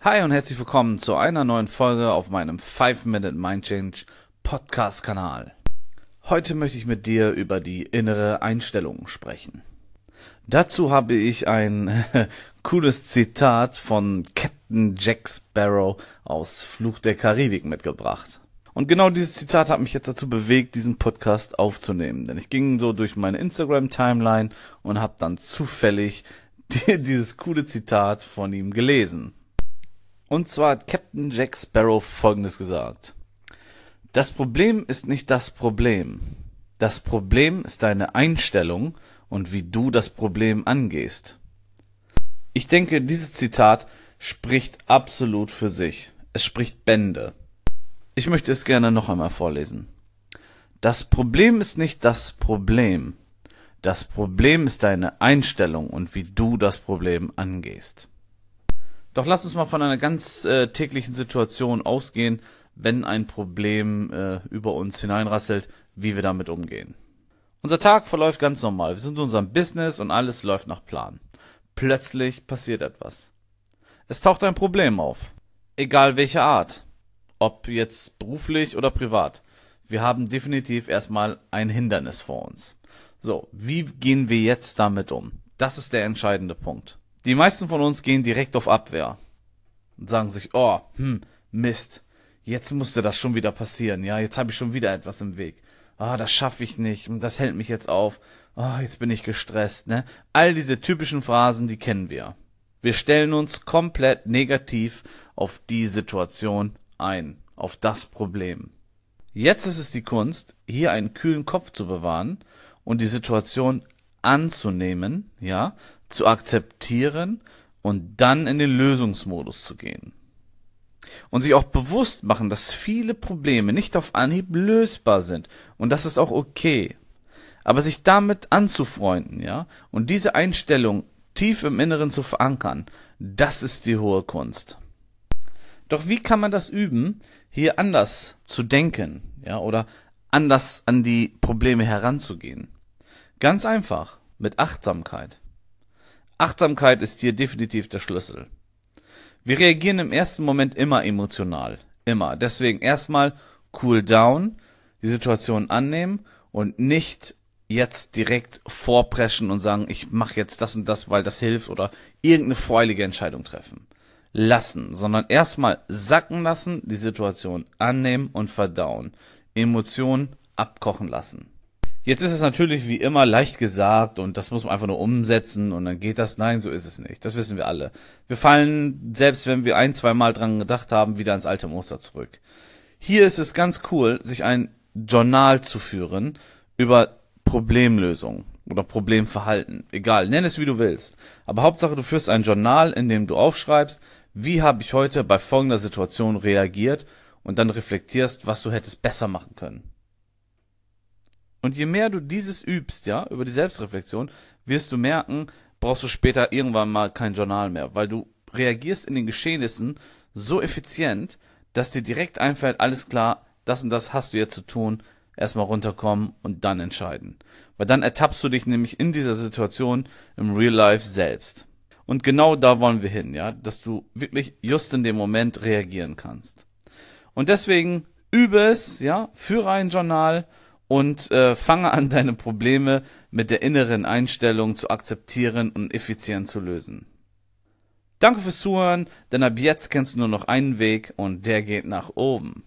Hi und herzlich willkommen zu einer neuen Folge auf meinem 5-Minute Mind Change Podcast Kanal. Heute möchte ich mit dir über die innere Einstellung sprechen. Dazu habe ich ein cooles Zitat von Captain Jack Sparrow aus Fluch der Karibik mitgebracht. Und genau dieses Zitat hat mich jetzt dazu bewegt, diesen Podcast aufzunehmen. Denn ich ging so durch meine Instagram-Timeline und habe dann zufällig dieses coole Zitat von ihm gelesen. Und zwar hat Captain Jack Sparrow Folgendes gesagt. Das Problem ist nicht das Problem. Das Problem ist deine Einstellung und wie du das Problem angehst. Ich denke, dieses Zitat spricht absolut für sich. Es spricht Bände. Ich möchte es gerne noch einmal vorlesen. Das Problem ist nicht das Problem. Das Problem ist deine Einstellung und wie du das Problem angehst. Doch lass uns mal von einer ganz äh, täglichen Situation ausgehen, wenn ein Problem äh, über uns hineinrasselt, wie wir damit umgehen. Unser Tag verläuft ganz normal. Wir sind in unserem Business und alles läuft nach Plan. Plötzlich passiert etwas. Es taucht ein Problem auf. Egal welche Art. Ob jetzt beruflich oder privat. Wir haben definitiv erstmal ein Hindernis vor uns. So, wie gehen wir jetzt damit um? Das ist der entscheidende Punkt. Die meisten von uns gehen direkt auf Abwehr und sagen sich, oh, hm, Mist, jetzt musste das schon wieder passieren, ja, jetzt habe ich schon wieder etwas im Weg. Ah, das schaffe ich nicht und das hält mich jetzt auf. Ah, jetzt bin ich gestresst, ne? All diese typischen Phrasen, die kennen wir. Wir stellen uns komplett negativ auf die Situation ein, auf das Problem. Jetzt ist es die Kunst, hier einen kühlen Kopf zu bewahren und die Situation anzunehmen, ja, zu akzeptieren und dann in den Lösungsmodus zu gehen. Und sich auch bewusst machen, dass viele Probleme nicht auf Anhieb lösbar sind. Und das ist auch okay. Aber sich damit anzufreunden, ja, und diese Einstellung tief im Inneren zu verankern, das ist die hohe Kunst. Doch wie kann man das üben, hier anders zu denken, ja, oder anders an die Probleme heranzugehen? Ganz einfach, mit Achtsamkeit. Achtsamkeit ist hier definitiv der Schlüssel. Wir reagieren im ersten Moment immer emotional. Immer. Deswegen erstmal cool down, die Situation annehmen und nicht jetzt direkt vorpreschen und sagen, ich mache jetzt das und das, weil das hilft oder irgendeine freudige Entscheidung treffen. Lassen, sondern erstmal sacken lassen, die Situation annehmen und verdauen. Emotionen abkochen lassen. Jetzt ist es natürlich wie immer leicht gesagt und das muss man einfach nur umsetzen und dann geht das. Nein, so ist es nicht. Das wissen wir alle. Wir fallen, selbst wenn wir ein, zwei Mal dran gedacht haben, wieder ins alte Muster zurück. Hier ist es ganz cool, sich ein Journal zu führen über Problemlösung oder Problemverhalten. Egal, nenn es wie du willst. Aber Hauptsache, du führst ein Journal, in dem du aufschreibst, wie habe ich heute bei folgender Situation reagiert und dann reflektierst, was du hättest besser machen können. Und je mehr du dieses übst, ja, über die Selbstreflexion, wirst du merken, brauchst du später irgendwann mal kein Journal mehr, weil du reagierst in den Geschehnissen so effizient, dass dir direkt einfällt, alles klar, das und das hast du jetzt zu tun, erstmal runterkommen und dann entscheiden. Weil dann ertappst du dich nämlich in dieser Situation im Real Life selbst. Und genau da wollen wir hin, ja, dass du wirklich just in dem Moment reagieren kannst. Und deswegen übe es, ja, führe ein Journal, und äh, fange an, deine Probleme mit der inneren Einstellung zu akzeptieren und effizient zu lösen. Danke fürs Zuhören, denn ab jetzt kennst du nur noch einen Weg und der geht nach oben.